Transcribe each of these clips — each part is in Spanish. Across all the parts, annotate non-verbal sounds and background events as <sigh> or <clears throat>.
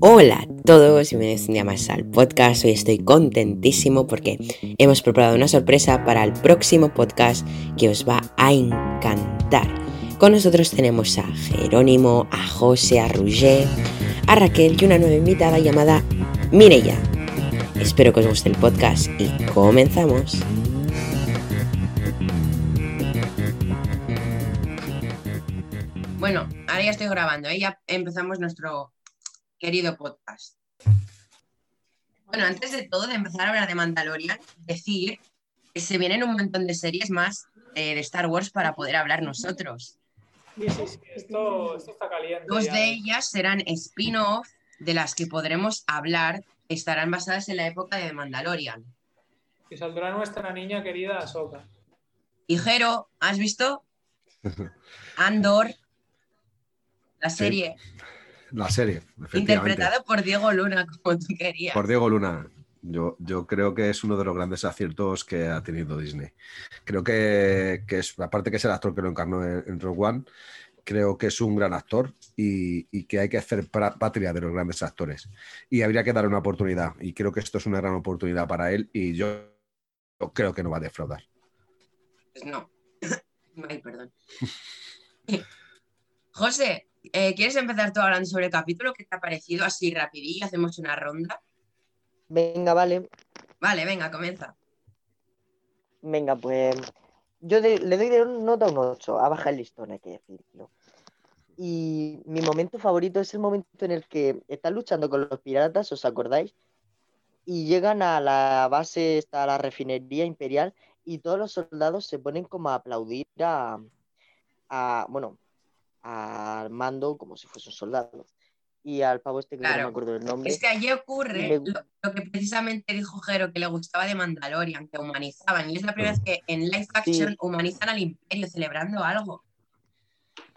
Hola a todos, bienvenidos un día más al podcast. Hoy estoy contentísimo porque hemos preparado una sorpresa para el próximo podcast que os va a encantar. Con nosotros tenemos a Jerónimo, a José, a Roger, a Raquel y una nueva invitada llamada Mireya. Espero que os guste el podcast y comenzamos. Bueno, ahora ya estoy grabando, ¿eh? ya empezamos nuestro querido podcast. Bueno, antes de todo, de empezar a hablar de Mandalorian, decir que se vienen un montón de series más eh, de Star Wars para poder hablar nosotros. Sí, sí, sí, esto, esto está caliente. Dos ya. de ellas serán spin-off de las que podremos hablar, estarán basadas en la época de Mandalorian. Y saldrá nuestra niña querida Ahsoka. Y Jero, ¿has visto? <laughs> Andor, la Sí, serie, La serie, interpretada por Diego Luna, como tú querías. Por Diego Luna. Yo, yo creo que es uno de los grandes aciertos que ha tenido Disney. Creo que, que es, aparte que es el actor que lo encarnó en, en Rogue One, creo que es un gran actor y, y que hay que hacer patria de los grandes actores. Y habría que darle una oportunidad. Y creo que esto es una gran oportunidad para él y yo, yo creo que no va a defraudar. Pues no. <coughs> Ay, perdón. <laughs> José, eh, ¿quieres empezar tú hablando sobre el capítulo? ¿Qué te ha parecido? Así rapidillo, hacemos una ronda. Venga, vale. Vale, venga, comienza. Venga, pues yo de- le doy de nota un 8, a bajar el listón, hay que decirlo. Y mi momento favorito es el momento en el que están luchando con los piratas, ¿os acordáis? Y llegan a la base, está la refinería imperial, y todos los soldados se ponen como a aplaudir a, a, bueno, al mando como si fuese un soldado. Y al pavo este que no me acuerdo del nombre. Es que allí ocurre lo, lo que precisamente dijo Jero que le gustaba de Mandalorian, que humanizaban. Y es la primera vez que en live action Sí. humanizan al imperio celebrando algo.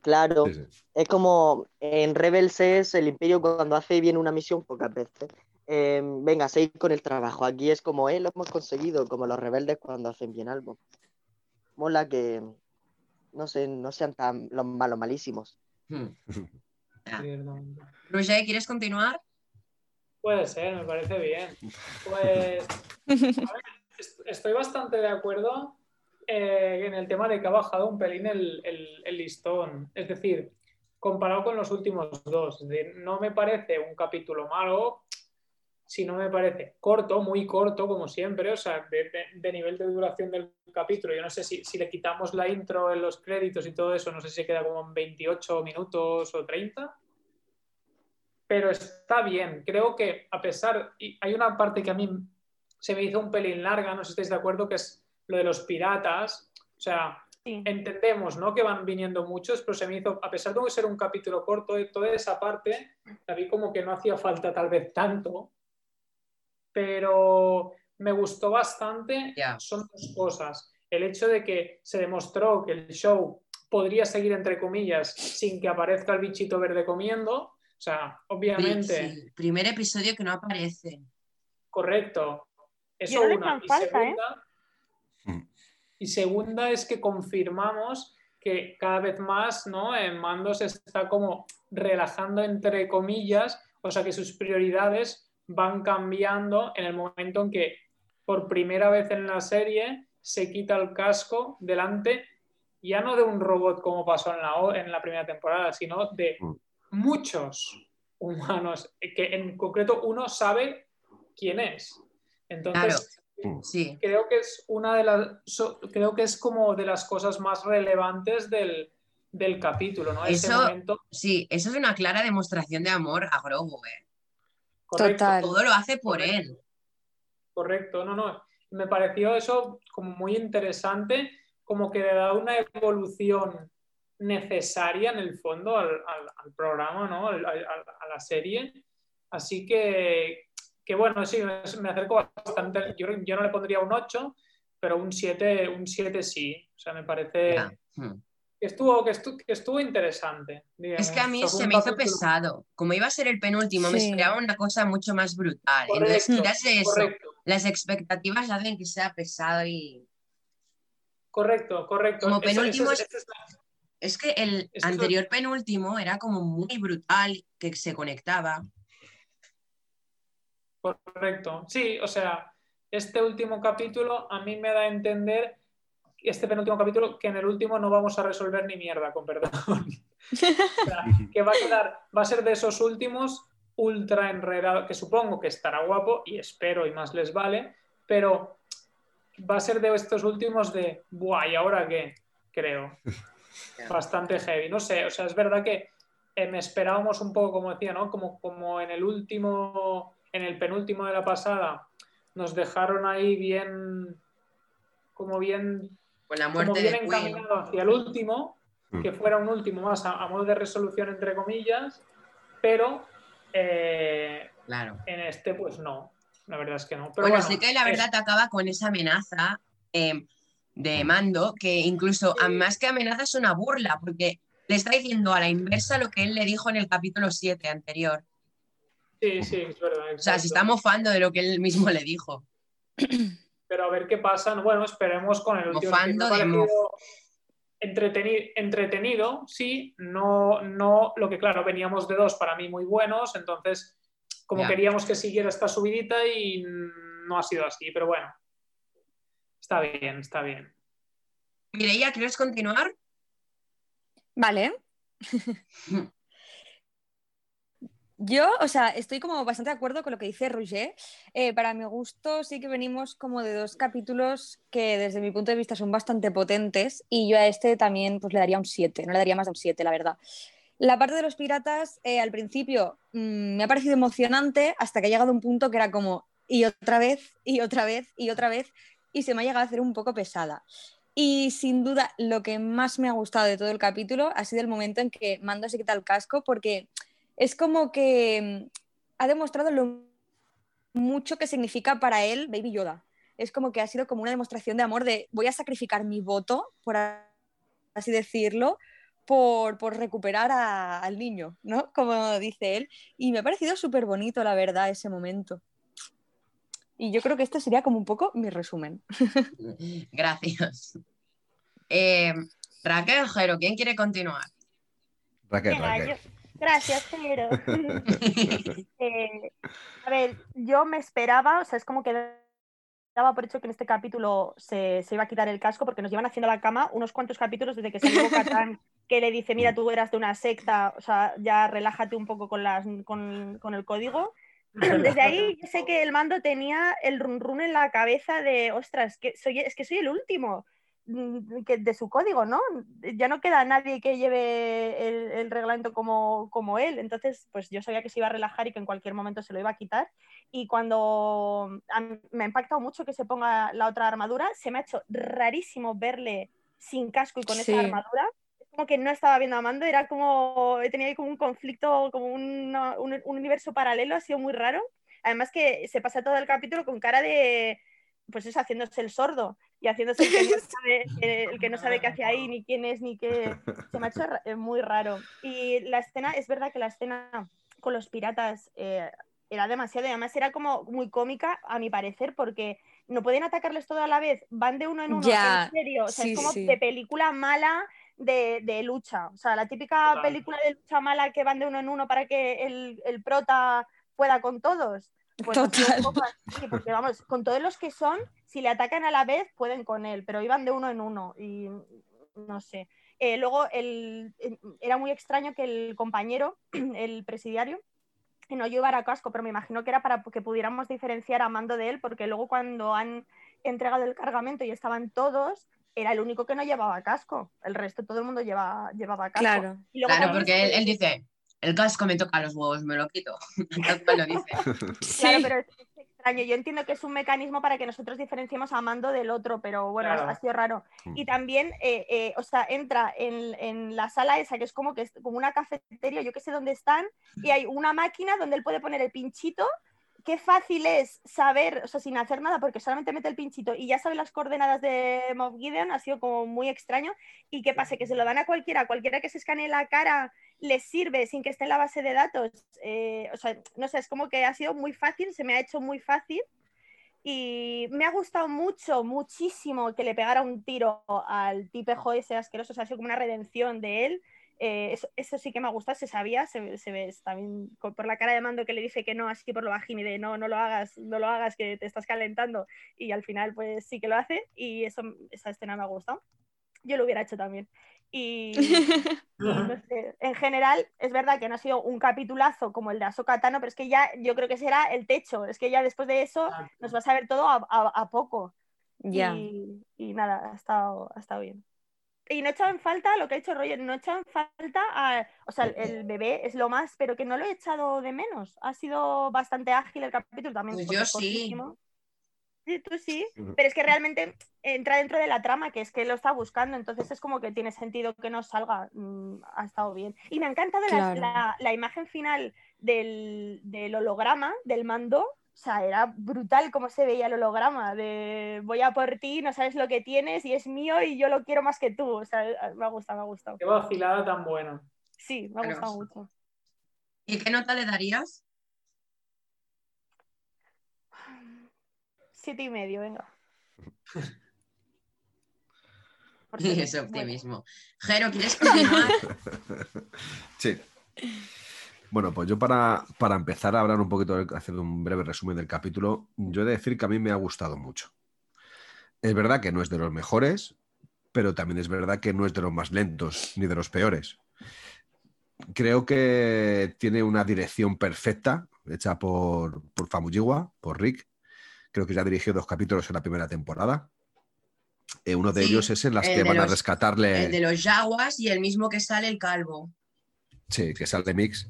Claro. Sí, sí. Es como en Rebels es el Imperio cuando hace bien una misión pocas veces. Eh, venga, seguir con el trabajo. Aquí es como, eh, lo hemos conseguido, como los rebeldes cuando hacen bien algo. Mola que no sé, no sean tan los malos malísimos. Hmm. Ah. Roger, ¿quieres continuar? Puede ser, me parece bien. Pues a ver, est- estoy bastante de acuerdo eh, en el tema de que ha bajado un pelín el, el- el listón. Es decir, comparado con los últimos dos. No me parece un capítulo malo, sino me parece corto, muy corto, como siempre. O sea, de, de- de nivel de duración del capítulo. Yo no sé si, si le quitamos la intro en los créditos y todo eso, no sé si queda como en 28 minutos o 30 pero está bien. Creo que a pesar, y hay una parte que a mí se me hizo un pelín larga, no sé si estáis de acuerdo, que es lo de los piratas. O sea, Sí. entendemos ¿no? que van viniendo muchos, pero se me hizo, a pesar de ser un capítulo corto, toda esa parte, la vi como que no hacía falta tal vez tanto, pero me gustó bastante. Ya. Son dos cosas. El hecho de que se demostró que el show podría seguir, entre comillas, sin que aparezca el bichito verde comiendo. O sea, obviamente, sí, primer episodio que no aparece. correcto. Eso no una. Y falta, ¿eh? segunda, Mm. y segunda es que confirmamos que cada vez más ¿no? en Mando se está como relajando entre comillas, o sea que sus prioridades van cambiando en el momento en que por primera vez en la serie se quita el casco delante ya no de un robot como pasó en la, o- en la primera temporada, sino de Mm. muchos humanos, que en concreto uno sabe quién es. Entonces, Mm. Sí. creo que es una de las so- creo que es como de las cosas más relevantes del, del capítulo, ¿no? Ese Eso- momento Sí, eso es una clara demostración de amor a Grogu, ¿eh? Correcto, Total. Todo lo hace por Correcto. él. correcto, no, no. Me pareció eso como muy interesante, como que le da una evolución necesaria en el fondo al, al- al programa, ¿no? Al- al- a la serie. Así que, que bueno, sí, me, me acerco bastante. Yo, yo no le pondría un 8, pero un 7, un 7 sí. O sea, me parece. Hmm. Que estuvo, que estuvo, que estuvo interesante. digamos. Es que a mí se me hizo pesado. Como iba a ser el penúltimo, me esperaba una cosa mucho más brutal. Entonces, Correcto, quitarse eso, correcto. las expectativas hacen que sea pesado y. Correcto, correcto. Como penúltimo es- es- esa es la- Es que el anterior penúltimo era como muy brutal, que se conectaba. Correcto. Sí, o sea, este último capítulo a mí me da a entender, este penúltimo capítulo, que en el último no vamos a resolver ni mierda, con perdón. <laughs> <laughs> que va a quedar, va a ser de esos últimos ultra enredado, que supongo que estará guapo y espero y más les vale, pero va a ser de estos últimos de, buah, ¿y ahora qué? Creo. <laughs> Bastante heavy. No sé, o sea, es verdad que eh, me esperábamos un poco, como decía, ¿no? Como, como en el último, en el penúltimo de la pasada, nos dejaron ahí bien, como bien, Con la muerte como bien encaminado hacia el último, Mm. que fuera un último más a, a modo de resolución, entre comillas, pero eh, Claro. en este, pues no. La verdad es que no. Pero bueno, bueno, sí que la es- verdad acaba con esa amenaza eh, de mando, que incluso a- más que amenaza es una burla, porque le está diciendo a la inversa lo que él le dijo en el capítulo 7 anterior. Sí, sí, es verdad. O sea, se está mofando de lo que él mismo le dijo. <clears throat> Pero a ver qué pasa. Bueno, esperemos con el último. Parecido entretenido, entretenido, sí. No, no, lo que claro, veníamos de dos para mí muy buenos, entonces como Ya. queríamos que siguiera esta subidita y no ha sido así, pero bueno. Está bien, está bien. Mireia, ¿quieres continuar? Vale. <laughs> Yo, o sea, estoy como bastante de acuerdo con lo que dice Roger. Eh, para mi gusto, sí que venimos como de dos capítulos que desde mi punto de vista son bastante potentes y yo a este también pues le daría un 7, no le daría más de un 7, la verdad. La parte de los piratas, eh, al principio mm, me ha parecido emocionante hasta que ha llegado un punto que era como y otra vez, y otra vez, y otra vez, y se me ha llegado a hacer un poco pesada. Y sin duda, lo que más me ha gustado de todo el capítulo ha sido el momento en que Mando se quita el casco, porque es como que mm, ha demostrado lo mucho que significa para él Baby Yoda. Es como que ha sido como una demostración de amor de voy a sacrificar mi voto, por así decirlo, por, por recuperar a- al niño, ¿no? Como dice él. Y me ha parecido súper bonito, la verdad, ese momento. Y yo creo que este sería como un poco mi resumen. <laughs> Gracias. Eh, Raquel Jero, ¿quién quiere continuar? Raquel, Raquel. yo- Gracias, Jero. <laughs> Eh, a ver, yo me esperaba, o sea, es como que daba por hecho que en este capítulo se, se iba a quitar el casco porque nos llevan haciendo la cama unos cuantos capítulos desde que salió Catán <laughs> que le dice, mira, tú eras de una secta, o sea, ya relájate un poco con, las, con, con el código. <laughs> Desde ahí yo sé que el mando tenía el run run en la cabeza de, ostras, que soy, es que soy el último de su código, ¿no? Ya no queda nadie que lleve el, el reglamento como, como él. Entonces, pues yo sabía que se iba a relajar y que en cualquier momento se lo iba a quitar. Y cuando mí- me ha impactado mucho que se ponga la otra armadura, se me ha hecho rarísimo verle sin casco y con Sí. esa armadura. Es como que no estaba viendo a Mando, era como, tenía ahí como un conflicto, como un universo paralelo, ha sido muy raro. Además que se pasa todo el capítulo con cara de, pues eso, haciéndose el sordo y haciéndose el que no <laughs> sabe, eh, el que no sabe qué hace ahí, ni quién es, ni qué. Se me ha hecho eh, muy raro. Y la escena, es verdad que la escena con los piratas eh, era demasiado, y además era como muy cómica, a mi parecer, porque no pueden atacarles todo a la vez, van de uno en uno, Ya, en serio, o sea, sí, es como sí. de película mala de, de lucha, o sea, la típica película de lucha mala que van de uno en uno para que el, el prota pueda con todos. Pues un poco así, porque vamos, con todos los que son, si le atacan a la vez, pueden con él, pero iban de uno en uno y no sé. Eh, luego el, era muy extraño que el compañero, <clears throat> el presidiario, no llevara casco, pero me imagino que era para que pudiéramos diferenciar a mando de él, porque luego cuando han entregado el cargamento y estaban todos, era el único que no llevaba casco. El resto, todo el mundo lleva, llevaba casco. Claro. Y luego Claro, porque él dice, el casco me toca los huevos, me lo quito. <laughs> Lo dice. <laughs> Claro, Sí. pero es, es extraño. Yo entiendo que es un mecanismo para que nosotros diferenciemos a Mando del otro, pero bueno, Claro. ha sido raro. Y también, eh, eh, o sea, entra en, en la sala esa, que es como que es como una cafetería, yo que sé dónde están, y hay una máquina donde él puede poner el pinchito. Qué fácil es saber, o sea, sin hacer nada, porque solamente mete el pinchito y ya sabe las coordenadas de Moff Gideon, ha sido como muy extraño. ¿Y qué pasa? Que se lo dan a cualquiera, cualquiera que se escanee la cara les sirve sin que esté en la base de datos. Eh, o sea, no sé, es como que ha sido muy fácil, se me ha hecho muy fácil. Y me ha gustado mucho, muchísimo que le pegara un tiro al tipejo ese asqueroso, o sea, ha sido como una redención de él. Eh, eso, eso sí que me ha gustado, se sabía, se, se ve también por la cara de mando que le dice que no, así por lo bajín y de no, no lo hagas, no lo hagas, que te estás calentando. Y al final, pues sí que lo hace, y eso, esa escena me ha gustado. Yo lo hubiera hecho también. Y, <laughs> y no sé, en general, es verdad que no ha sido un capitulazo como el de Ahsoka Tano, pero es que ya yo creo que será el techo. Es que ya después de eso nos va a saber todo a, a- a poco. Ya. Y, y nada, ha estado, ha estado bien. Y no he echado en falta lo que ha dicho Roger, no he echado en falta, a- o sea, el, bebé es lo más, pero que no lo he echado de menos. Ha sido bastante ágil el capítulo también. Pues yo sí. cortísimo. Sí, tú sí, pero es que realmente entra dentro de la trama, que es que lo está buscando, entonces es como que tiene sentido que no salga. Mm, ha estado bien. Y me ha encantado la- Claro. la, la imagen final del, del holograma, del mando. O sea, era brutal cómo se veía el holograma, de voy a por ti, no sabes lo que tienes y es mío y yo lo quiero más que tú. O sea, me ha gustado, me ha gustado. Qué vacilada tan buena. Sí, me ha gustado mucho. ¿Y qué nota le darías? Siete y medio, venga. <laughs> Por Y ser ese optimismo. Jero, ¿quieres <laughs> continuar? Sí. Bueno, pues yo para, para empezar a hablar un poquito, hacer un breve resumen del capítulo, yo he de decir que a mí me ha gustado mucho. Es verdad que no es de los mejores, pero también es verdad que no es de los más lentos ni de los peores. Creo que tiene una dirección perfecta, hecha por, por Famuyiwa, por Rick. Creo que ya dirigió dos capítulos en la primera temporada. Eh, uno de Sí, ellos es en las el que van a rescatarle. El de los Yaguas y el mismo que sale el calvo. Sí, que sale Mix,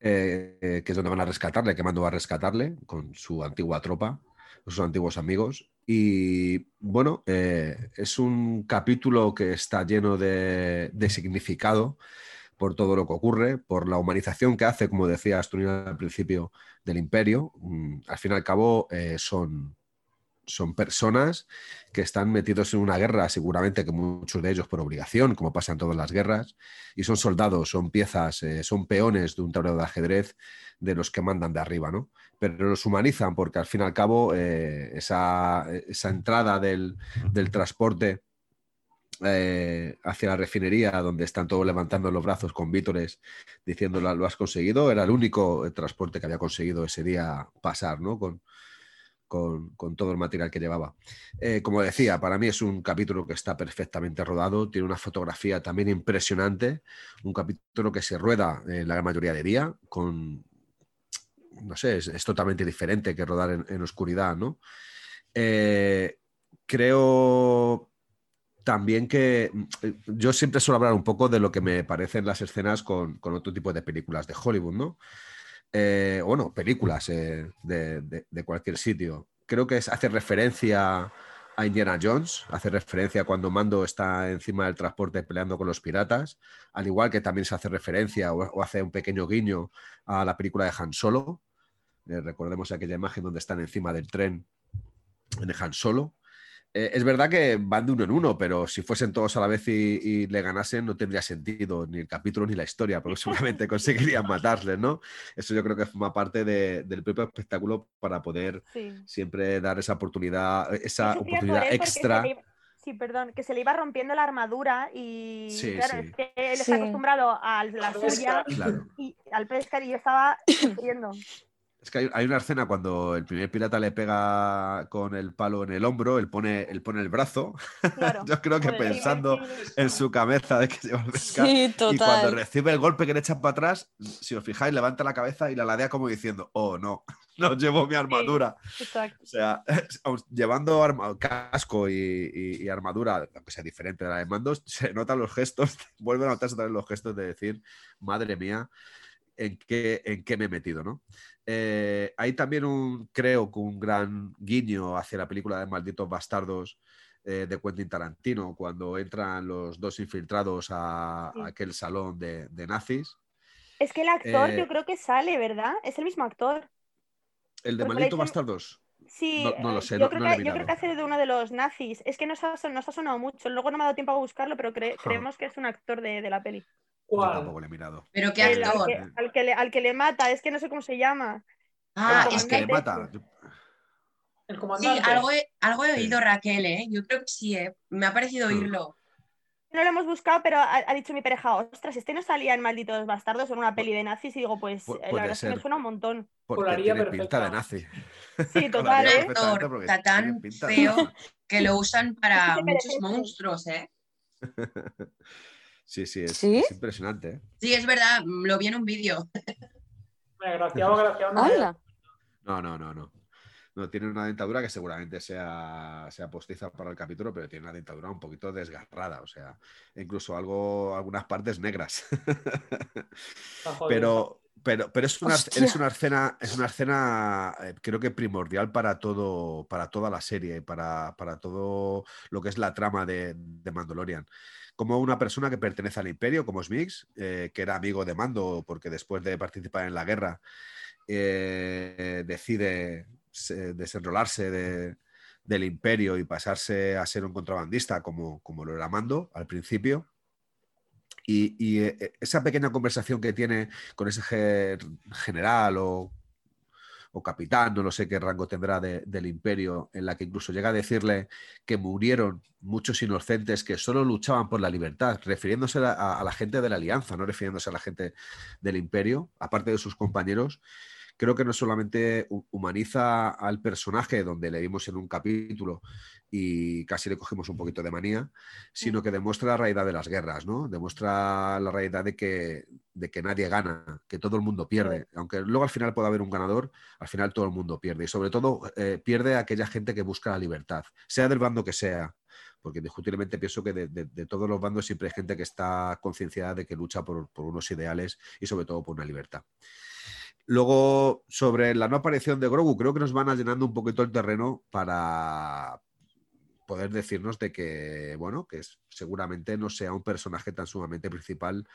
eh, eh, que es donde van a rescatarle, que Mando a rescatarle con su antigua tropa, con sus antiguos amigos. Y bueno, es un capítulo que está lleno de, de significado por todo lo que ocurre, por la humanización que hace, como decía Asturina al principio, del imperio. Mm, al fin y al cabo, eh, son, son personas que están metidos en una guerra, seguramente que muchos de ellos por obligación, como pasa en todas las guerras, y son soldados, son piezas, eh, son peones de un tablero de ajedrez de los que mandan de arriba, ¿no? Pero los humanizan porque al fin y al cabo eh, esa, esa entrada del, del transporte eh, hacia la refinería, donde están todos levantando los brazos con vítores diciéndolo lo has conseguido, era el único eh, transporte que había conseguido ese día pasar, ¿no? Con, con, todo el material que llevaba. Eh, como decía, para mí es un capítulo que está perfectamente rodado, tiene una fotografía también impresionante, un capítulo que se rueda en la mayoría de día, con, no sé, es, totalmente diferente que rodar en, en oscuridad, ¿no? Eh, creo también que eh, yo siempre suelo hablar un poco de lo que me parecen las escenas con, con otro tipo de películas de Hollywood, ¿no? Eh, bueno, películas eh, de, de- cualquier sitio. Creo que es, hace referencia a Indiana Jones, hace referencia cuando Mando está encima del transporte peleando con los piratas, al igual que también se hace referencia o, o hace un pequeño guiño a la película de Han Solo. Eh, recordemos aquella imagen donde están encima del tren en Han Solo. Eh, es verdad que van de uno en uno, pero si fuesen todos a la vez y, y le ganasen, no tendría sentido ni el capítulo ni la historia, porque seguramente <laughs> conseguirían matarles, ¿no? Eso yo creo que forma parte de- del propio espectáculo para poder Sí. siempre dar esa oportunidad, esa sufría por oportunidad extra. iba- Sí, perdón, que se le iba rompiendo la armadura y Sí, claro, sí. es que él Sí. está acostumbrado a la suya Claro. y al pescar y yo estaba sufriendo. Es que hay, hay una escena cuando el primer pirata le pega con el palo en el hombro, él pone, él pone el brazo. Claro. <laughs> Yo creo que Joder, sí, pensando sí, en su cabeza de que se va a pescar. Sí, Y cuando recibe el golpe que le echan para atrás, si os fijáis, levanta la cabeza y la ladea como diciendo, oh no, <laughs> no llevo mi armadura. Exacto. O sea, <laughs> llevando arma- casco y, y- y armadura, aunque sea diferente de la de mandos, se notan los gestos, vuelven a notarse también los gestos de decir, madre mía, en qué, en qué me he metido, ¿no? Eh, hay también un, creo que un gran guiño hacia la película de Malditos Bastardos eh, de Quentin Tarantino, cuando entran los dos infiltrados a, Sí. a aquel salón de, de nazis. Es que el actor Eh, yo creo que sale, ¿verdad? Es el mismo actor. ¿El de Porque Malditos Bastardos? Sí, No- no lo sé, yo, no- creo que, yo creo que mirado. hace de uno de los nazis. Es que nos ha, nos ha sonado mucho. Luego no me ha dado tiempo a buscarlo, pero cre- creemos que es un actor de, de la peli. Tampoco le he mirado. Pero qué El- al, que, al que le, al que le mata, es que no sé cómo se llama. Ah, el es ¿El que le mata? El Sí, comandante. algo he, algo he Sí. oído Raquel, ¿eh? Yo creo que sí, ¿eh? Me ha parecido Mm. oírlo. No lo hemos buscado, pero ha, ha dicho mi pareja, ostras, este no salía en Malditos Bastardos en una peli de nazis y digo, pues Pu- eh, la verdad es que me suena un montón. Porque Colaría tiene perfecta. pinta de nazi. Sí, <laughs> total, ¿eh? perfectamente Actor está tan feo que lo usan para <laughs> muchos monstruos, ¿eh? <laughs> Sí, sí, es, ¿Sí? es impresionante. ¿eh? Sí, es verdad, mm, lo vi en un vídeo. Graciado, graciado. no. No, no, no, no. No, tiene una dentadura que seguramente sea, sea postiza para el capítulo, pero tiene una dentadura un poquito desgarrada, o sea, incluso algo, algunas partes negras. <laughs> está jodido. pero, pero, pero es una, es una escena, es una escena eh, creo que primordial para todo, para toda la serie, para, para todo lo que es la trama de, de Mandalorian. Como una persona que pertenece al imperio, como Smix, eh, que era amigo de Mando, porque después de participar en la guerra, eh, decide se- desenrolarse de- del imperio y pasarse a ser un contrabandista como, como lo era Mando al principio. Y, y, eh, esa pequeña conversación que tiene con ese ge- general o, capitán, no lo sé qué rango tendrá de- del imperio, en la que incluso llega a decirle que murieron muchos inocentes que solo luchaban por la libertad, refiriéndose a la gente de la alianza, no refiriéndose a la gente del imperio, aparte de sus compañeros. Creo que no solamente hu- humaniza al personaje, donde le vimos en un capítulo y casi le cogimos un poquito de manía, sino que demuestra la realidad de las guerras, ¿no? Demuestra la realidad de que, de que nadie gana, que todo el mundo pierde. Aunque luego al final pueda haber un ganador, al final todo el mundo pierde. Y sobre todo eh, pierde aquella gente que busca la libertad, sea del bando que sea. Porque indiscutiblemente pienso que de, de- de todos los bandos siempre hay gente que está concienciada de que lucha por, por unos ideales y sobre todo por una libertad. Luego, sobre la no aparición de Grogu, creo que nos van allanando un poquito el terreno para poder decirnos de que, bueno, que es- seguramente no sea un personaje tan sumamente principal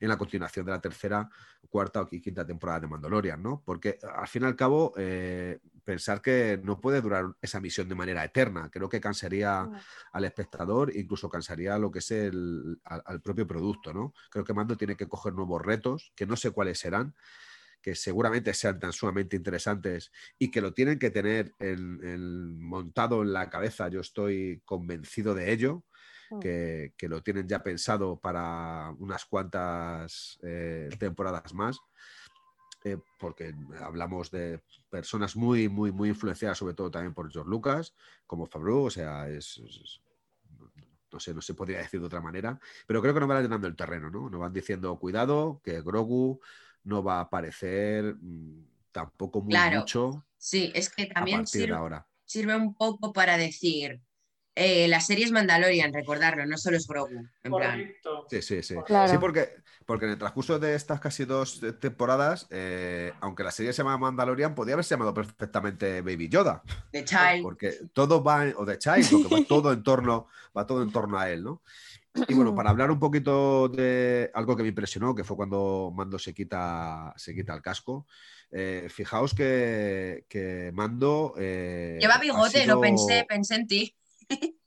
en la continuación de la tercera, cuarta o quinta temporada de Mandalorian, ¿no? Porque al fin y al cabo, eh, pensar que no puede durar esa misión de manera eterna, creo que cansaría al espectador, incluso cansaría lo que es el, al, al propio producto, ¿no? Creo que Mando tiene que coger nuevos retos, que no sé cuáles serán, que seguramente sean tan sumamente interesantes y que lo tienen que tener en- en- montado en la cabeza, yo estoy convencido de ello, Mm. que, que lo tienen ya pensado para unas cuantas eh, temporadas más, eh, porque hablamos de personas muy, muy, muy influenciadas, sobre todo también por George Lucas, como Favreau, o sea, es, es- es- no sé, no se podría decir de otra manera, pero creo que nos van llenando el terreno, ¿no? Nos van diciendo, cuidado, que Grogu no va a aparecer mm, tampoco muy Claro. mucho Sí, es que a también sirve, ahora. sirve un poco para decir, eh, la serie es Mandalorian, recordarlo, no solo es Grogu. En plan. Sí, sí, sí. Claro. Sí, porque, porque en el transcurso de estas casi dos eh, temporadas, eh, aunque la serie se llama Mandalorian, podía haberse llamado perfectamente Baby Yoda, The Child, porque todo va, o The Child, porque va <laughs> todo en torno, va todo en torno a él, ¿no? Y bueno, <clears throat> para hablar un poquito de algo que me impresionó, que fue cuando Mando se quita, se quita el casco. eh, fijaos que, que Mando. eh, lleva bigote, lo sido- pensé, pensé en ti. <laughs>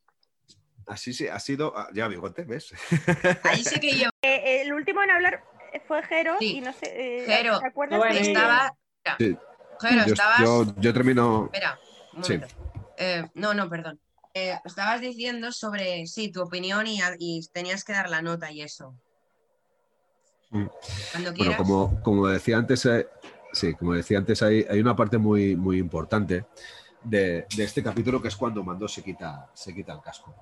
Así sí, ha sido. ah, Lleva bigote, ¿ves? <laughs> Ahí sé que lleva. Eh, el último en hablar fue Jero Sí. y no sé. eh, Jero, ¿Te acuerdas bueno, de- Estaba. Sí. Jero, yo, estabas. yo- yo termino. Espera, un Sí. momento. Eh, no, no, perdón. Eh, estabas diciendo sobre, sí, tu opinión y, y tenías que dar la nota y eso. Mm. Cuando Bueno, quieras. como, como decía antes, eh, sí, como decía antes, hay, hay una parte muy, muy importante de, de este capítulo que es cuando Mando se quita, se quita el casco.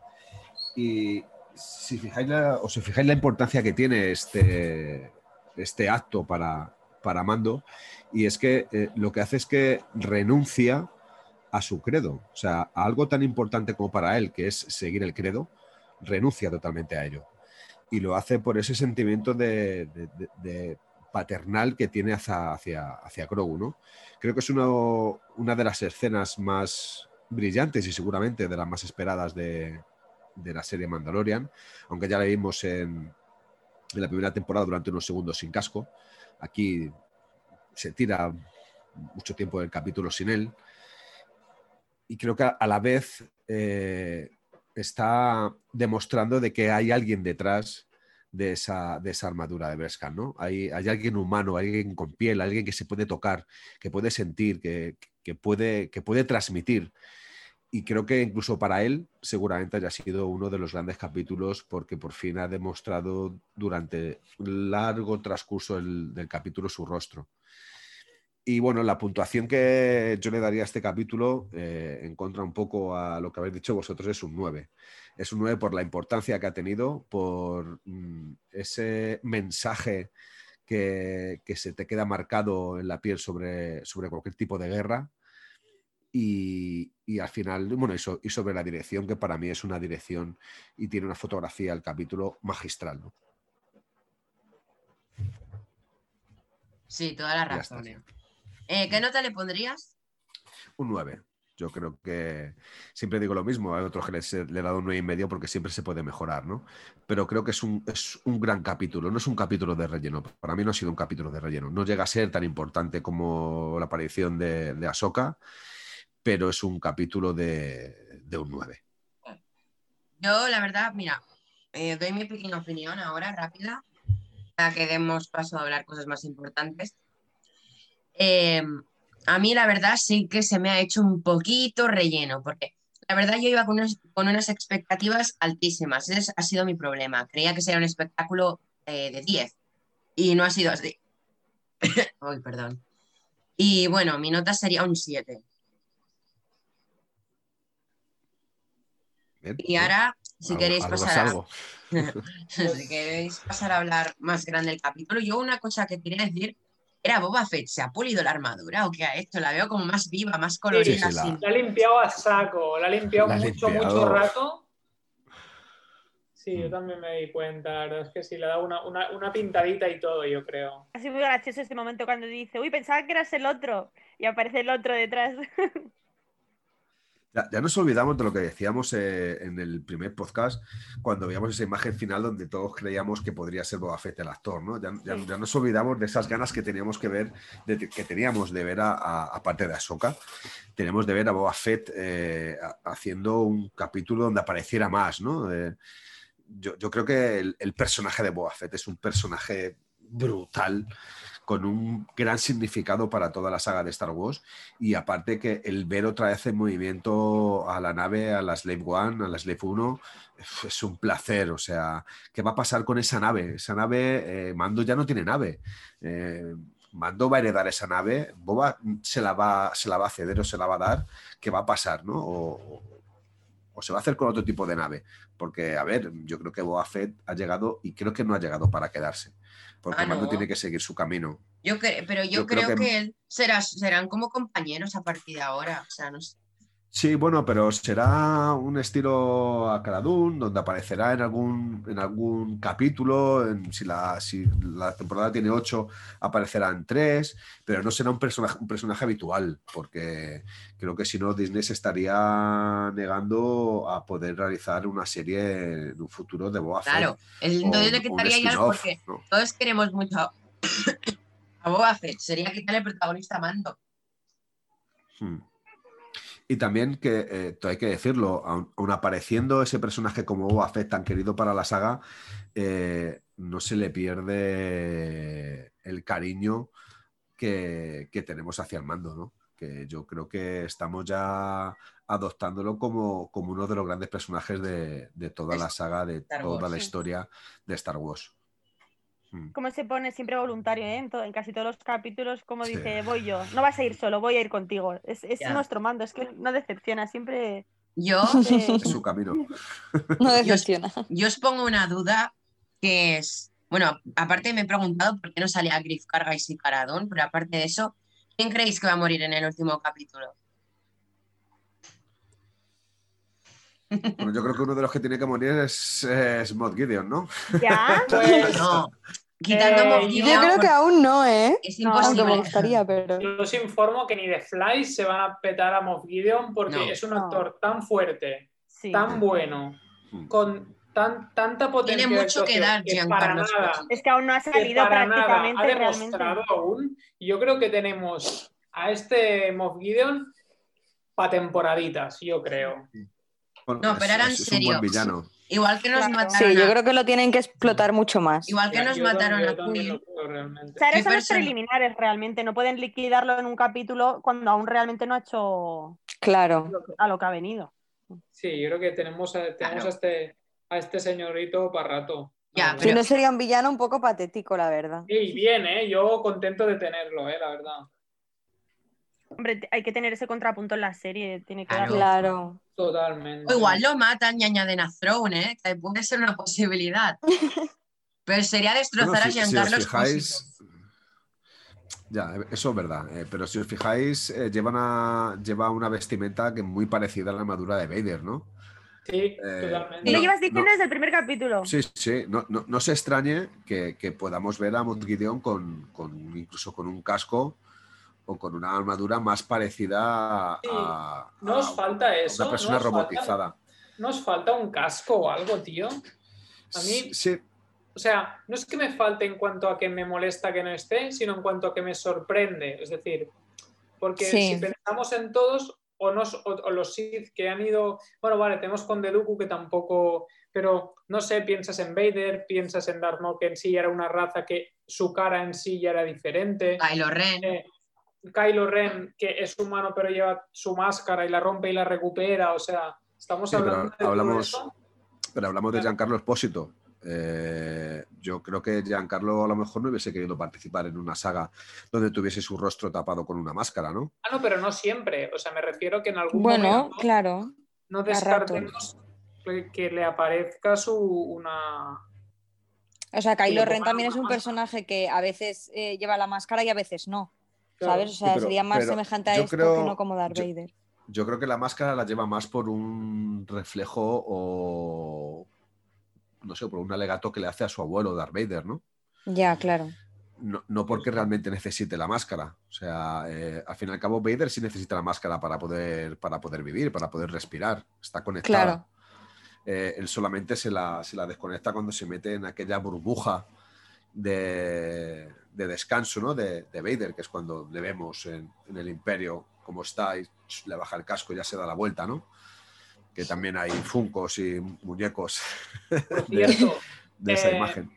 Y si fijáis la, o si fijáis la importancia que tiene este, este acto para, para Mando, y es que eh, lo que hace es que renuncia a su credo, o sea, a algo tan importante como para él, que es seguir el credo, renuncia totalmente a ello y lo hace por ese sentimiento de, paternal que tiene hacia, hacia, hacia Grogu, ¿no? Creo que es una, una de las escenas más brillantes y seguramente de las más esperadas de, de la serie Mandalorian, aunque ya la vimos en, en la primera temporada durante unos segundos sin casco. Aquí se tira mucho tiempo el capítulo sin él. Y creo que a, la vez eh, está demostrando de que hay alguien detrás de esa, de esa armadura de Brescan, ¿no? Hay, hay alguien humano, alguien con piel, alguien que se puede tocar, que puede sentir, que, que puede, que puede transmitir. Y creo que incluso para él seguramente haya sido uno de los grandes capítulos porque por fin ha demostrado durante largo transcurso del capítulo su rostro. Y bueno, la puntuación que yo le daría a este capítulo, eh, en contra un poco a lo que habéis dicho vosotros, es un 9. Es un 9 por la importancia que ha tenido, por mm, ese mensaje que, que se te queda marcado en la piel sobre, sobre cualquier tipo de guerra. Y, y al final, bueno, y, so- y sobre la dirección, que para mí es una dirección y tiene una fotografía el capítulo magistral. ¿no? Sí, toda la razón. Eh, ¿Qué nota le pondrías? Un 9. Yo creo que siempre digo lo mismo. Hay otros que les he- le he dado un 9 y medio porque siempre se puede mejorar, ¿no? Pero creo que es un, es un gran capítulo. No es un capítulo de relleno. Para mí no ha sido un capítulo de relleno. No llega a ser tan importante como la aparición de, de Ahsoka, pero es un capítulo de, de un 9. Yo, la verdad, mira, eh, doy mi pequeña opinión ahora, rápida, para que demos paso a hablar cosas más importantes. Eh, a mí, la verdad, sí que se me ha hecho un poquito relleno, porque la verdad yo iba con unas, con unas expectativas altísimas. Ese ha sido mi problema. Creía que sería un espectáculo eh, de 10 y no ha sido así. <coughs> Ay, perdón. Y bueno, mi nota sería un 7. Bien, Y ahora, si Algo- queréis pasar a, <laughs> si queréis pasar a hablar más grande del capítulo, yo una cosa que quería decir era Boba Fett, ¿se ha pulido la armadura o qué ha hecho? La veo como más viva, más colorida. Sí, sí, la- ha limpiado a saco, la ha limpiado La mucho, limpiado. mucho rato. Sí, yo Mm. también me di cuenta, la verdad es que sí, le ha dado una, una, una pintadita y todo, yo creo. Ha sido muy gracioso este momento cuando dice, uy, pensaba que eras el otro. Y aparece el otro detrás. <laughs> Ya, ya nos olvidamos de lo que decíamos eh, en el primer podcast cuando veíamos esa imagen final donde todos creíamos que podría ser Boba Fett el actor, ¿no? Ya, ya- nos olvidamos de esas ganas que teníamos que ver, de- que teníamos de ver a, aparte de Ahsoka, tenemos de ver a Boba Fett eh, haciendo un capítulo donde apareciera más, ¿no? Eh, yo, yo creo que el, el personaje de Boba Fett es un personaje brutal con un gran significado para toda la saga de Star Wars y aparte que el ver otra vez en movimiento a la nave, a la Slave One, a la Slave 1, es un placer. O sea, ¿qué va a pasar con esa nave? Esa nave, eh, Mando ya no tiene nave. Eh, Mando va a heredar esa nave, Boba se la, va, se la va a ceder o se la va a dar, ¿qué va a pasar? ¿no? O, o se va a hacer con otro tipo de nave. Porque, a ver, yo creo que Boba Fett ha llegado y creo que no ha llegado para quedarse. Porque Ah, Mando ¿no? tiene que seguir su camino. Yo pero yo, Yo creo, creo que... que- él será, serán como compañeros a partir de ahora. O sea, no sé. Sí, bueno, pero será un estilo a Caradún, donde aparecerá en algún, en algún capítulo. en- si, la, si la temporada tiene ocho, aparecerán tres, pero no será un personaje, un personaje habitual, porque creo que si no, Disney se estaría negando a poder realizar una serie en un futuro de Fett. Claro, el, entonces le quitaría ya porque ¿no? todos queremos mucho a, <coughs> a Boba Fett. Sería quitarle el protagonista a Mando. Hmm. Y también que eh, todo hay que decirlo, aun, aun apareciendo ese personaje como Boba Fett tan querido para la saga, eh, no se le pierde el cariño que, que tenemos hacia el mando, ¿no? Que yo creo que estamos ya adoptándolo como, como uno de los grandes personajes de, de toda la saga, de Star toda Wars, la sí. historia de Star Wars. Hmm. Como se pone siempre voluntario, ¿eh? En, to- en casi todos los capítulos, como Sí. dice, voy yo. No vas a ir solo, voy a ir contigo. Es, nuestro mando, es que no decepciona, siempre... Yo, <laughs> eh, Es su camino. <laughs> No decepciona. yo os pongo una duda que es. Bueno, aparte me he preguntado por qué no salía Griff Cargais y Caradón, pero aparte de eso, ¿quién creéis que va a morir en el último capítulo? Bueno, yo creo que uno de los que tiene que morir es, es Moff Gideon, ¿no? ¿Ya? <laughs> Pues No, quitando Eh, yo creo que aún no, ¿eh? es No, me imposible. gustaría, pero. yo os informo que ni de Fly se van a petar a Moff Gideon porque No. es un No. actor tan fuerte, Sí. tan bueno, Hmm. con tan, tanta potencia. Tiene mucho que dar para Giancarlo nada. Es que aún no ha que salido para nada prácticamente ha realmente. demostrado aún. Yo creo que tenemos a este Moff Gideon para temporaditas, yo creo. Bueno, No, pero ahora en un buen villano. Igual que nos Claro. mataron. Sí, yo a- creo que lo tienen que explotar mucho más. Igual que Ya, nos mataron también- a realmente. O sea, ¿Qué eran los preliminares realmente. No pueden liquidarlo en un capítulo cuando aún realmente no ha hecho Claro. a lo que ha venido. Sí, yo creo que tenemos, a, tenemos Claro. a, este, a este señorito para rato. Ya, Si no sería un villano un poco patético, la verdad. Y bien, ¿eh? Yo contento de tenerlo, ¿eh? La verdad. Hombre, hay que tener ese contrapunto en la serie. Tiene que Claro. Claro. Totalmente. O igual lo matan y añaden a Throne, ¿eh? Que puede ser una posibilidad. <laughs> Pero sería destrozar Bueno, a si, si os Giancarlo fijáis, ya, eso es verdad, eh, pero si os fijáis, eh, lleva, una, lleva una vestimenta que es muy parecida a la armadura de Vader, ¿no? Sí, Eh, totalmente. Y lo No, llevas diciendo no. desde el primer capítulo. Sí, sí, no, no, no se extrañe que, que podamos ver a Mont Gideon con, con- incluso con un casco o con una armadura más parecida a, Sí, a No os falta eso. una persona no falta- robotizada. ¿No os falta un casco o algo, tío? A mí, Sí, o sea, no es que me falte en cuanto a que me molesta que no esté, sino en cuanto a que me sorprende. Es decir, porque Sí. si pensamos en todos, o, nos, o, o los Sith que han ido. Bueno, vale, tenemos con Dooku que tampoco. Pero no sé, piensas en Vader, piensas en Darth Maul, que en sí ya era una raza que su cara en sí ya era diferente. Kylo Ren. Eh, Kylo Ren, que es humano pero lleva su máscara y la rompe y la recupera, o sea, estamos Sí, pero hablando de todo hablamos- eso. pero hablamos de. Giancarlo Espósito. Eh, yo creo que Giancarlo a lo mejor no hubiese querido participar en una saga donde tuviese su rostro tapado con una máscara, ¿no? Ah, no, pero no siempre, o sea, me refiero que en algún Bueno, momento claro. no descartemos que- que le aparezca su una... O sea, Kylo Ren también es un máscara. personaje que a veces eh, lleva la máscara y a veces no. ¿Sabes? O sea, pero- sería más semejante a esto creo- que no como Darth yo- Vader. Yo creo que la máscara la lleva más por un reflejo o no sé, por un alegato que le hace a su abuelo Darth Vader, ¿no? Ya, claro. No, no porque realmente necesite la máscara. O sea, eh, al fin y al cabo, Vader sí necesita la máscara para poder, para poder vivir, para poder respirar. Está conectada. Claro. Eh, él solamente se la, se la desconecta cuando se mete en aquella burbuja de, de descanso ¿no? de, de Vader, que es cuando le vemos en, en el Imperio cómo está y le baja el casco y ya se da la vuelta, ¿no? Que también hay funcos y muñecos Por <laughs> de, cierto, de esa eh, imagen.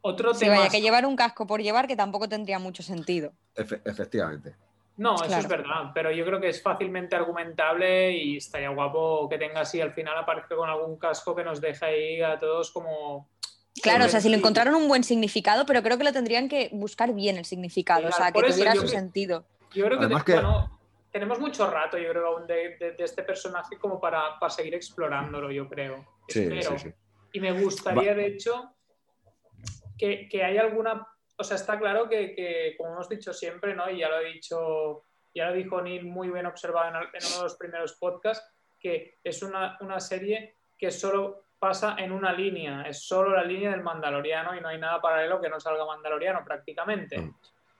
otro Sí, tema... vaya, que llevar un casco por llevar que tampoco tendría mucho sentido. Efe- efectivamente. No, eso Claro. es verdad, pero yo creo que es fácilmente argumentable y estaría guapo que tenga así al final aparezca con algún casco que nos deje ahí a todos como... Claro, o sea, si lo Sí. encontraron un buen significado, pero creo que lo tendrían que buscar bien el significado, o sea, que eso tuviera su que- sentido. Yo creo que, Además te- que- bueno, tenemos mucho rato, yo creo, aún de, de- de este personaje como para, para seguir explorándolo, yo creo. Sí, Espero. sí, sí. Y me gustaría, de hecho, que, que haya alguna. O sea, está claro que, que, como hemos dicho siempre, ¿no? Y ya lo he dicho, ya lo dijo Neil muy bien observado en, en uno de los primeros podcasts, que es una, una serie que solo pasa en una línea, es solo la línea del Mandaloriano y no hay nada paralelo que no salga Mandaloriano prácticamente, Mm.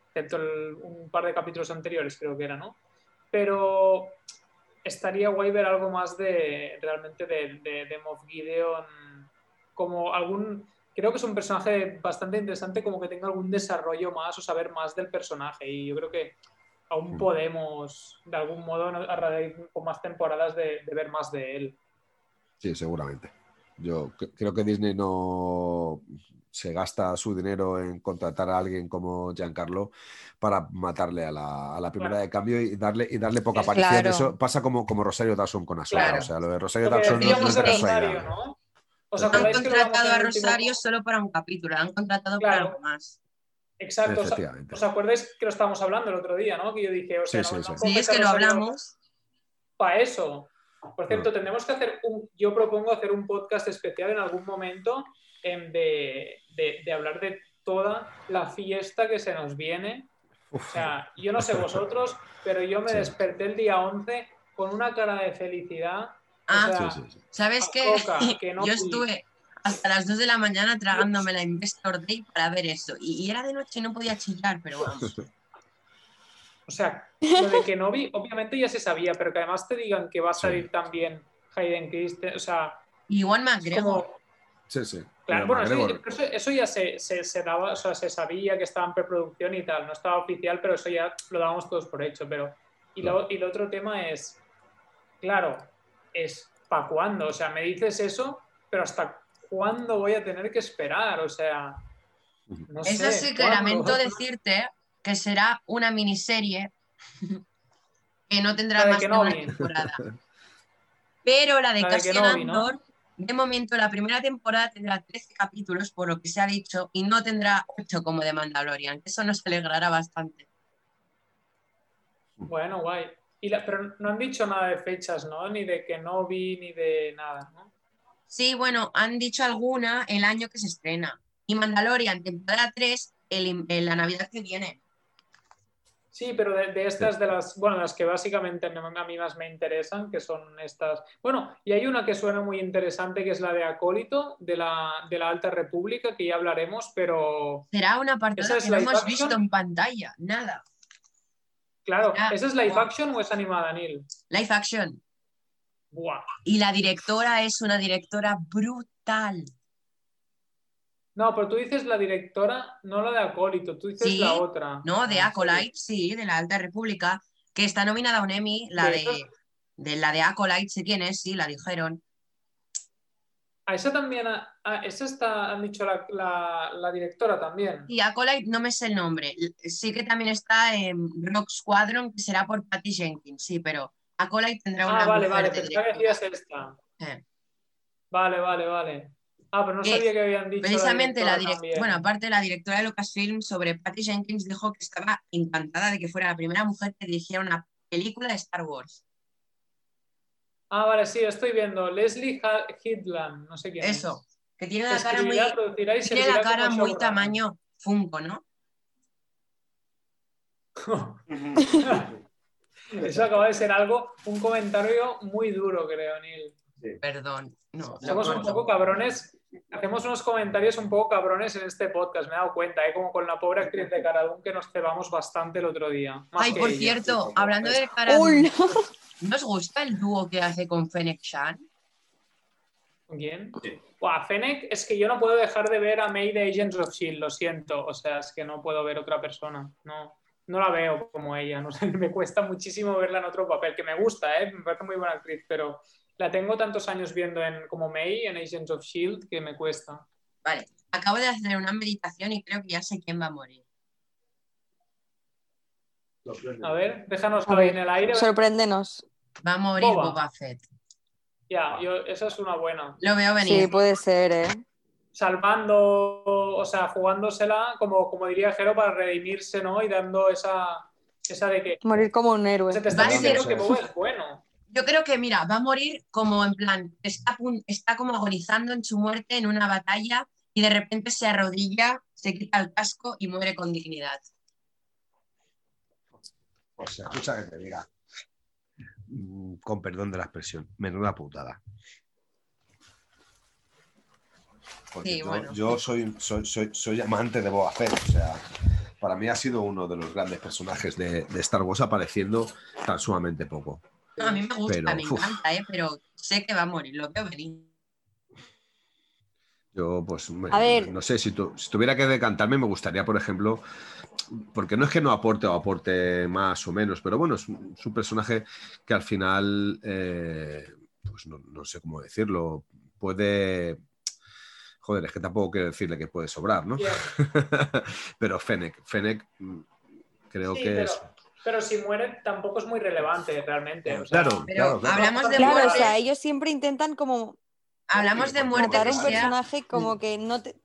excepto el- un par de capítulos anteriores creo que era, ¿no? Pero estaría guay ver algo más de realmente de, de, de Moff Gideon como algún creo que es un personaje bastante interesante como que tenga algún desarrollo más o saber más del personaje y yo creo que aún Mm. podemos de algún modo ¿no? a raíz con más temporadas de, de ver más de él Sí, seguramente. Yo creo que Disney no se gasta su dinero en contratar a alguien como Giancarlo para matarle a la, a la primera Claro. de cambio y darle, y darle poca aparición. Claro. Eso pasa como, como Rosario Dawson con Ahsoka. Claro. O sea, lo de Rosario Dawson no, es de Rosario. ¿no? ¿Os Han Han contratado a el último- Rosario solo para un capítulo, han contratado para algo más. Exacto, ¿os- Efectivamente. ¿os acordáis que lo estábamos hablando el otro día, ¿no? Que yo dije, o sea, Sí, no, sí, no sí. Sí, es que lo hablamos. para eso. Por cierto, Mm. tendremos que hacer un, yo propongo hacer un podcast especial en algún momento em, de, de- de hablar de toda la fiesta que se nos viene. O sea, yo no sé <laughs> vosotros, pero yo me Sí. desperté el día 11 con una cara de felicidad. Ah, o sea, Sí, sí, sí. ¿Sabes qué? coca, <laughs> que no Yo fui. estuve hasta las 2 de la mañana tragándome la Investor Day para ver eso. Y, y era de noche y no podía chillar, pero vamos. <laughs> O sea, lo de que no vi, obviamente ya se sabía, pero que además te digan que va a Sí. salir también Hayden Christensen, o sea, Y Igual es McGregor. como... Sí, sí. Claro, bueno, eso, McGregor- eso- eso ya se, se- se daba, o sea, se sabía que estaba en preproducción y tal, no estaba oficial, pero eso ya lo dábamos todos por hecho. Pero, y, lo, y el otro tema es, claro, es ¿para cuándo? O sea, me dices eso pero ¿hasta cuándo voy a tener que esperar? O sea, no Eso sé, sí que ¿cuándo? lamento decirte que será una miniserie <laughs> que no tendrá de más de una temporada. <laughs> Pero la de La de Cassian ¿no? Andor, de momento, la primera temporada tendrá 13 capítulos, por lo que se ha dicho, y no tendrá 8 como de Mandalorian, que eso nos alegrará bastante. Bueno, guay. Y la- pero no han dicho nada de fechas, ¿no? Ni de Kenobi, ni de nada, ¿no? Sí, bueno, han dicho alguna el año que se estrena. Y Mandalorian, temporada 3, el- en la Navidad que viene. Sí, pero de, de estas, de las, bueno, las que básicamente a mí más me interesan, que son estas. Bueno, y hay una que suena muy interesante, que es la de Acólito, de la, de la Alta República, que ya hablaremos, pero Será una parte ¿Esa es que no hemos action? visto en pantalla, nada. claro, Ah, ¿esa es live action o es animada, Neil? Live action. Y la directora es una directora brutal. No, pero tú dices la directora, no la de Acólito, tú dices Sí, la otra. ¿no? De Ah, Acolyte, sí, de la Alta República, que está nominada a un Emmy, la ¿De de, la de Acolyte, sé quién es, sí, la dijeron. A esa también, ha- ah, esa está, han dicho la, la- la directora también. Y Acolyte no me sé el nombre. Sí que también está en Rock Squadron, que será por Patty Jenkins, sí, pero Acolyte tendrá una Ah, vale, vale, pensaba que decías esta. Eh. Vale, vale, vale. Ah, pero no Eh, sabía que habían dicho. Precisamente la directora bueno, aparte la directora de Lucasfilm sobre Patty Jenkins dijo que estaba encantada de que fuera la primera mujer que dirigiera una película de Star Wars. Ah, vale, sí, estoy viendo. Leslie Hitland, no sé quién es. Eso, que tiene la cara muy, tiene la cara tamaño Funko, ¿no? <laughs> Eso acaba de ser algo, un comentario muy duro, creo, Neil. Perdón. No, Somos no, un no. poco cabrones, hacemos unos comentarios un poco cabrones en este podcast, me he dado cuenta, ¿eh? como con la pobre actriz de Caradún que nos cebamos bastante el otro día. Más Ay, por ella. cierto, hablando de cara, Hola. ¿no os gusta el dúo que hace con Fennec Shan? ¿Con quién? Buah, Fennec, es que yo no puedo dejar de ver a May de Agents of S.H.I.E.L.D., lo siento, o sea, es que no puedo ver otra persona, no, no la veo como ella, no sé, <laughs> me cuesta muchísimo verla en otro papel, que me gusta, ¿eh? me parece muy buena actriz, pero la tengo tantos años viendo en, como May en Agents of S.H.I.E.L.D. que me cuesta. Vale, acabo de hacer una meditación y creo que ya sé quién va a morir. A ver, déjanos A ahí ver, en el aire. Sorpréndenos. Va a morir Boba. Boba, Fett. Ya, yo, esa es una buena. Lo veo Sí, venir. puede ser, ¿eh? Salvando, o sea, jugándosela, como, como diría Jero, para redimirse, ¿no? Y dando esa, esa de que Morir como un héroe. se te está Va a diciendo que Boba es bueno. Yo creo que, mira, va a morir como en plan, está, está como agonizando en su muerte en una batalla y de repente se arrodilla, se quita el casco y muere con dignidad. O sea, escucha que te diga. Mm, Con perdón de la expresión, menuda putada. Sí, yo, bueno. yo soy, soy, soy, soy amante de Boba Fett. O sea, para mí ha sido uno de los grandes personajes de, de Star Wars apareciendo tan sumamente poco. No, a mí me gusta, Pero, me uf. encanta, ¿eh? pero sé que va a morir, lo veo venir. Yo, pues, me- A ver. no sé, si, tu- si tuviera que decantarme, me gustaría, por ejemplo, porque no es que no aporte o aporte más o menos, pero bueno, es un, es un personaje que al final, eh, pues no, no sé cómo decirlo, puede... Joder, es que tampoco quiero decirle que puede sobrar, ¿no? <laughs> Pero Fennec, Fennec mm, creo Sí, que pero, es... pero si muere tampoco es muy relevante realmente. o sea, Claro, Pero claro, claro. hablamos de Claro, o muertes, sea, ellos siempre intentan como hablamos de montar que un sea- personaje como que no te,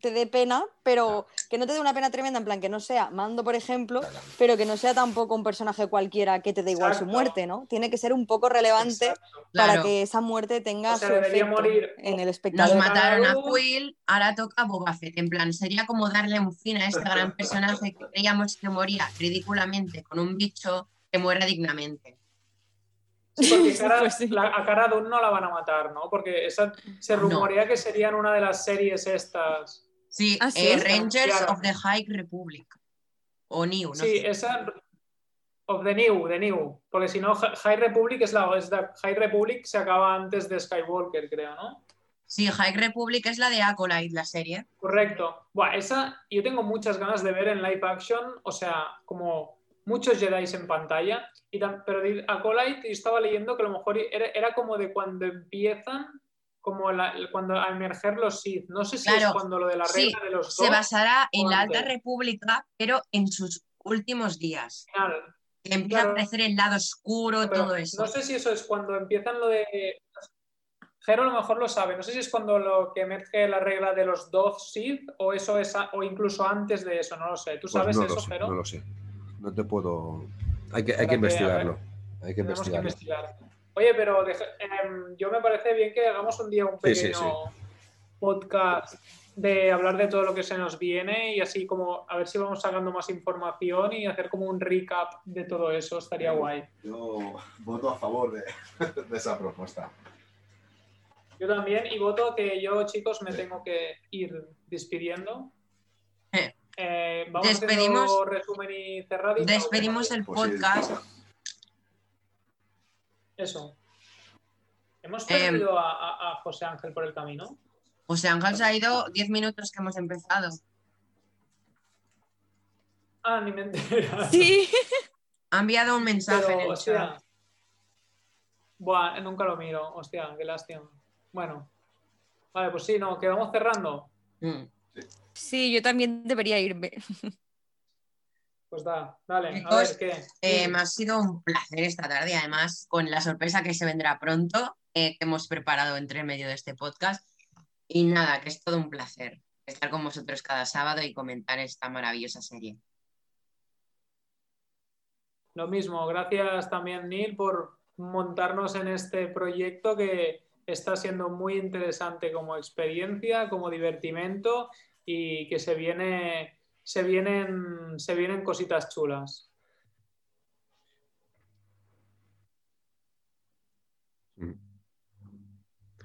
te dé pena, pero que no te dé una pena tremenda, en plan que no sea Mando, por ejemplo, pero que no sea tampoco un personaje cualquiera que te dé igual su muerte, ¿no? Tiene que ser un poco relevante exacto. para claro, que esa muerte tenga O sea, su debería efecto morir en el nos espectador. mata- mataron a. Quill, ahora toca Boba Fett. En plan, sería como darle un fin a este gran personaje que creíamos que moría ridículamente con un bicho que muera dignamente. Sí, porque <laughs> cara- Pues sí. la- a Cara Dune no la van a matar, ¿no? Porque esa, se No. rumorea que serían una de las series estas. Sí, Ah, ¿sí? eh, Rangers Claro. of the High Republic. O New, no sí, sé. esa. Of the New, the New. Porque si no, Hi- High Republic es la. Es la- High Republic se acaba antes de Skywalker, creo, ¿no? Sí, High Republic es la de Acolyte, la serie. Correcto. Buah, esa yo tengo muchas ganas de ver en live action, o sea, como muchos Jedi en pantalla, y pero de Acolyte yo estaba leyendo que a lo mejor era, era como de cuando empiezan como la- cuando a emerger los Sith. No sé si Claro, es cuando lo de la sí, regla de los Se dos. basará en la Alta. República, pero en sus últimos días. Que empieza Claro. a aparecer el lado oscuro, Pero todo eso. No sé si eso es cuando empiezan lo de. Jero a lo mejor lo sabe. No sé si es cuando lo que emerge la regla de los dos Sith o eso es a- o incluso antes de eso. No lo sé. ¿Tú Pues sabes no eso, lo sé, Jero? no lo sé. No te puedo. Hay que, hay que investigarlo. Hay que Tenemos que investigarlo. investigar. Oye, pero deja- em, yo me parece bien que hagamos un día un Sí, sí, pequeño podcast de hablar de todo lo que se nos viene y así como a ver si vamos sacando más información y hacer como un recap de todo eso. Estaría guay. Yo voto a favor de, <laughs> de esa propuesta. Yo también, y voto que yo, chicos, me tengo que ir despidiendo. Eh. Eh, vamos Despedimos- resumen y cerradito. Despedimos el Pues sí. Eso. Hemos Em. perdido a, a- a José Ángel por el camino. José Ángel se ha ido 10 minutos que hemos empezado. Ah, ni me entera. Sí. Ha enviado un mensaje en Pero, el hostia. chat. Buah, nunca lo miro. Hostia, qué lástima. Bueno. Vale, pues sí, no, que vamos cerrando. Mm. Sí, yo también debería irme. <laughs> Pues da, dale, a ver qué. Eh, me ha sido un placer esta tarde, además, con la sorpresa que se vendrá pronto, eh, que hemos preparado entre medio de este podcast. Y nada, que es todo un placer estar con vosotros cada sábado y comentar esta maravillosa serie. Lo mismo, gracias también Neil por montarnos en este proyecto que está siendo muy interesante como experiencia, como divertimento y que se viene se vienen se vienen cositas chulas.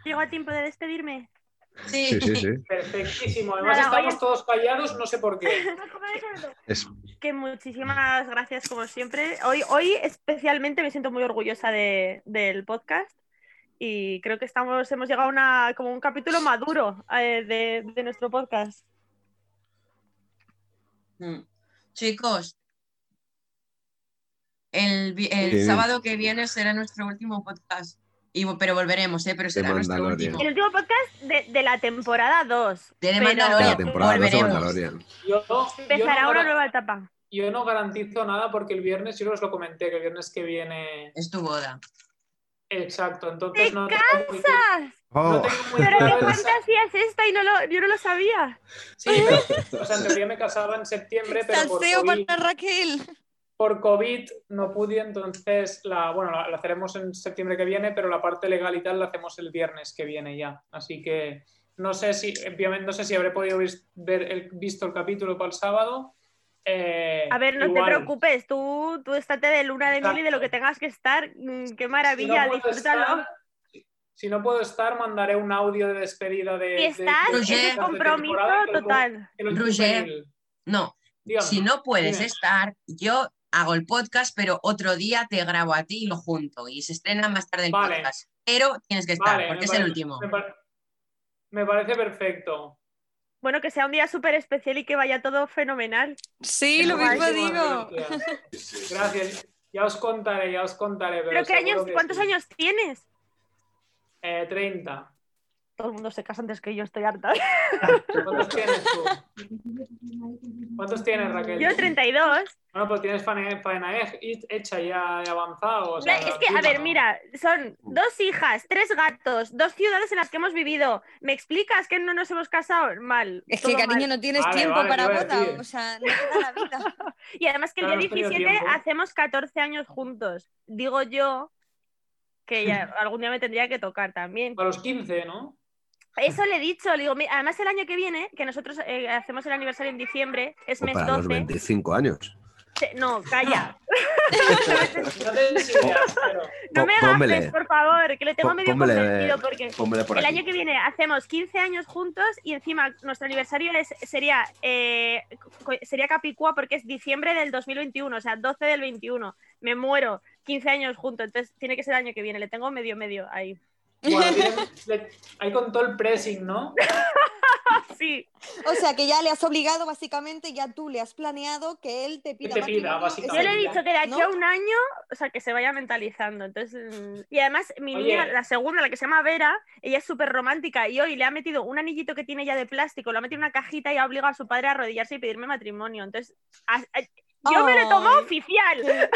¿Llego a tiempo de despedirme? Sí, sí, sí. Perfectísimo. Además Nada, estamos oye. todos callados, no sé por qué. <laughs> Es, Que muchísimas gracias como siempre. Hoy, hoy especialmente me siento muy orgullosa de- del podcast y creo que estamos, hemos llegado a una, como un capítulo maduro eh, de, de nuestro podcast. Mm. Chicos, el, el sábado que viene será nuestro último podcast. Y, pero volveremos, ¿eh? Pero será nuestro último. El último podcast de, de la temporada 2. De Mandalorian. la temporada dos de volveremos. Mandalorian. Yo, yo Empezará no, una nueva etapa. yo no garantizo nada porque el viernes, yo os lo comenté, que el viernes que viene. Es tu boda. Exacto, entonces ¡Te no tengo ¡Casas! no Oh, tengo muy ¿Pero qué fantasía es esta? Y no lo, yo no lo sabía. Sí, pero, o sea, en teoría me casaba en septiembre, pero por Salseo COVID, para Raquel. por COVID no pude, entonces la, bueno, la, la haremos en septiembre que viene, pero la parte legal y tal la hacemos el viernes que viene ya. Así que no sé si, obviamente, no sé si habré podido vis- ver el, visto el capítulo para el sábado. Eh, A ver, no igual. te preocupes, tú, tú estate de luna de miel y de lo que tengas que estar. Mm, Qué maravilla, si no disfrútalo. estar- si no puedo estar, mandaré un audio de despedida de. Si estás, de- Roger. ese es de compromiso temporada que lo- total. Roger. No, Dígame. si no puedes dime. estar, yo hago el podcast, pero otro día te grabo a ti y lo junto. Y se estrena más tarde el Vale. podcast. Pero tienes que estar, Vale, porque es el último. Me, par- me parece perfecto. Bueno, que sea un día súper especial y que vaya todo fenomenal. Sí, lo mismo digo. Gracias. Ya os contaré, ya os contaré. Pero, ¿Pero qué seguro años, que cuántos sí. años tienes? Eh, 30. Todo el mundo se casa antes que yo, estoy harta. ¿Cuántos tienes tú? ¿Cuántos tienes, Raquel? Yo 32. Bueno, pues tienes faena, faena he- hecha ya y avanzado. o sea, es que, a ver, ¿no? mira, son dos hijas, tres gatos, dos ciudades en las que hemos vivido. ¿Me explicas que no nos hemos casado? Mal. Es que, cariño, mal. no tienes Vale, tiempo vale, para boda. O sea, no te da la vida. <laughs> Y además que el Claro, día has tenido 17 tiempo. hacemos 14 años juntos. Digo yo que ya <laughs> algún día me tendría que tocar también. A los 15, ¿no? Eso le he dicho, le digo, además el año que viene, que nosotros eh, hacemos el aniversario en diciembre, es o mes para los 12. 25 años. No, calla. <laughs> No me gafes, por favor, que le tengo medio pónmele, convencido porque por el año que viene hacemos 15 años juntos y encima nuestro aniversario es, sería, eh, sería Capicúa porque es diciembre del 2021, o sea, 12 del 21. Me muero, 15 años juntos, entonces tiene que ser el año que viene, le tengo medio medio ahí. Bueno, <laughs> ahí con todo el pressing, ¿no? <laughs> sí. O sea, que ya le has obligado, básicamente, ya tú le has planeado que él te pida. te pida, básicamente. Yo le he dicho que de aquí ¿no? a un año, o sea, que se vaya mentalizando. Entonces, mm, y además, mi Oye. niña, la segunda, la que se llama Vera, ella es súper romántica y hoy le ha metido un anillito que tiene ya de plástico, lo ha metido en una cajita y ha obligado a su padre a arrodillarse y pedirme matrimonio. Entonces, a- a- yo me lo Ay, oficial. qué-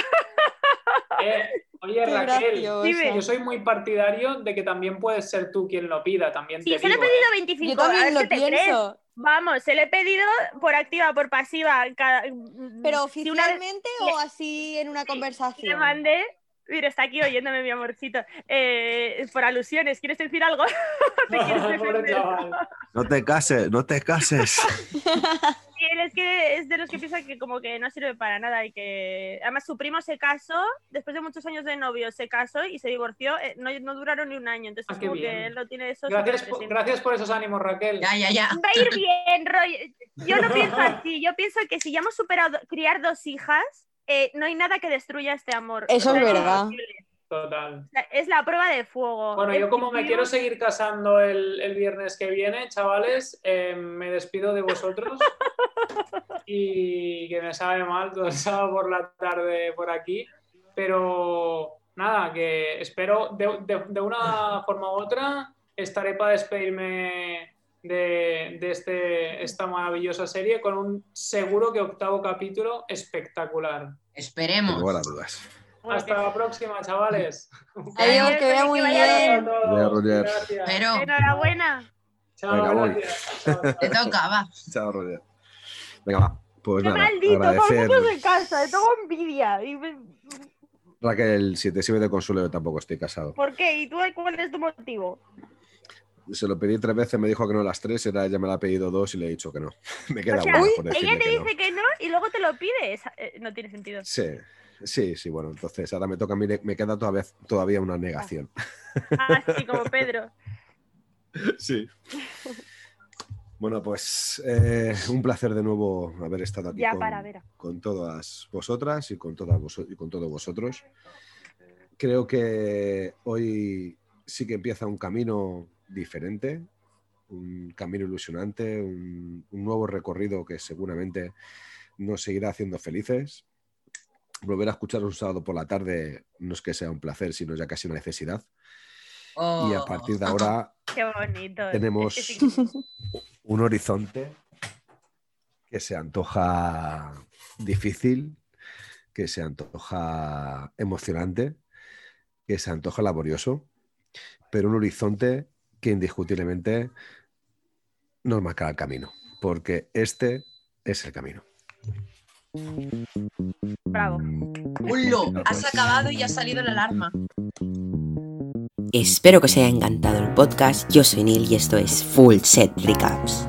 Eh, oye, qué Raquel, graciosa. yo soy muy partidario de que también puedes ser tú quien lo pida, también Sí, te se lo he digo, pedido ¿eh? 25 Yo también ¿qué lo te crees? Vamos, se lo he pedido por activa, por pasiva. cada- Pero si una vez oficialmente le- o así en una le conversación. mandé. Mira, está aquí oyéndome mi amorcito. Eh, por alusiones, ¿quieres decir algo? <laughs> <laughs> No te cases, no te cases. <laughs> Él es que es de los que piensa que como que no sirve para nada y que además su primo se casó, después de muchos años de novio, se casó y se divorció, eh, no, no duraron ni un año, entonces Ah, como bien. que él lo tiene eso Gracias, por, gracias por esos ánimos, Raquel. Ya, ya, ya. Va a ir bien, Roy. Yo no <laughs> pienso así, yo pienso que si ya hemos superado criar dos hijas, eh, no hay nada que destruya este amor. Eso O sea, es verdad. imposible. Total. Es la prueba de fuego. Bueno, El yo como me quiero seguir casando el, el viernes que viene, chavales, eh, me despido de vosotros <laughs> y que me sabe mal todo el sábado por la tarde por aquí, pero nada, que espero de, de- de una forma u otra estaré para despedirme de, de este, esta maravillosa serie con un seguro que octavo capítulo espectacular. Esperemos. lugar a dudas. Hasta la próxima, chavales. <laughs> Adiós, que vaya muy bien. Roger. Gracias. Pero Enhorabuena. Chao, Venga, voy. gracias. Chao, <laughs> chao. te toca, va. Chao, Roger. Venga, va. Pues Qué nada, maldito, todo el agradecer. se casa, tengo envidia. Y me- Raquel, si te sirve de consuelo, yo tampoco estoy casado. ¿Por qué? ¿Y tú cuál es tu motivo? Se lo pedí tres veces, me dijo que no las tres, era ella me la ha pedido dos y le he dicho que no. <laughs> Me queda O sea, una uy, por Ella te que no. dice que no y luego te lo pides. Eh, No tiene sentido. Sí, sí, sí, bueno, entonces ahora me toca a mí, me queda todavía, todavía una negación. Así como Pedro. <laughs> Sí. Bueno, pues eh, un placer de nuevo haber estado aquí Ya con, para, Vera. con todas vosotras y con, todas vos- y con todos vosotros. Creo que hoy sí que empieza un camino diferente, un camino ilusionante, un, un nuevo recorrido que seguramente nos seguirá haciendo felices. Volver a escuchar un sábado por la tarde no es que sea un placer, sino ya casi una necesidad. Y a Oh. partir de ahora <laughs> Qué bonito. Tenemos- sí. un horizonte que se antoja difícil, que se antoja emocionante, que se antoja laborioso, pero un horizonte que indiscutiblemente nos marcará el camino, porque este es el camino. Bravo. Hullo, has acabado y ha salido la alarma. Espero que os haya encantado el podcast. Yo soy Neil y esto es Full Set Recaps.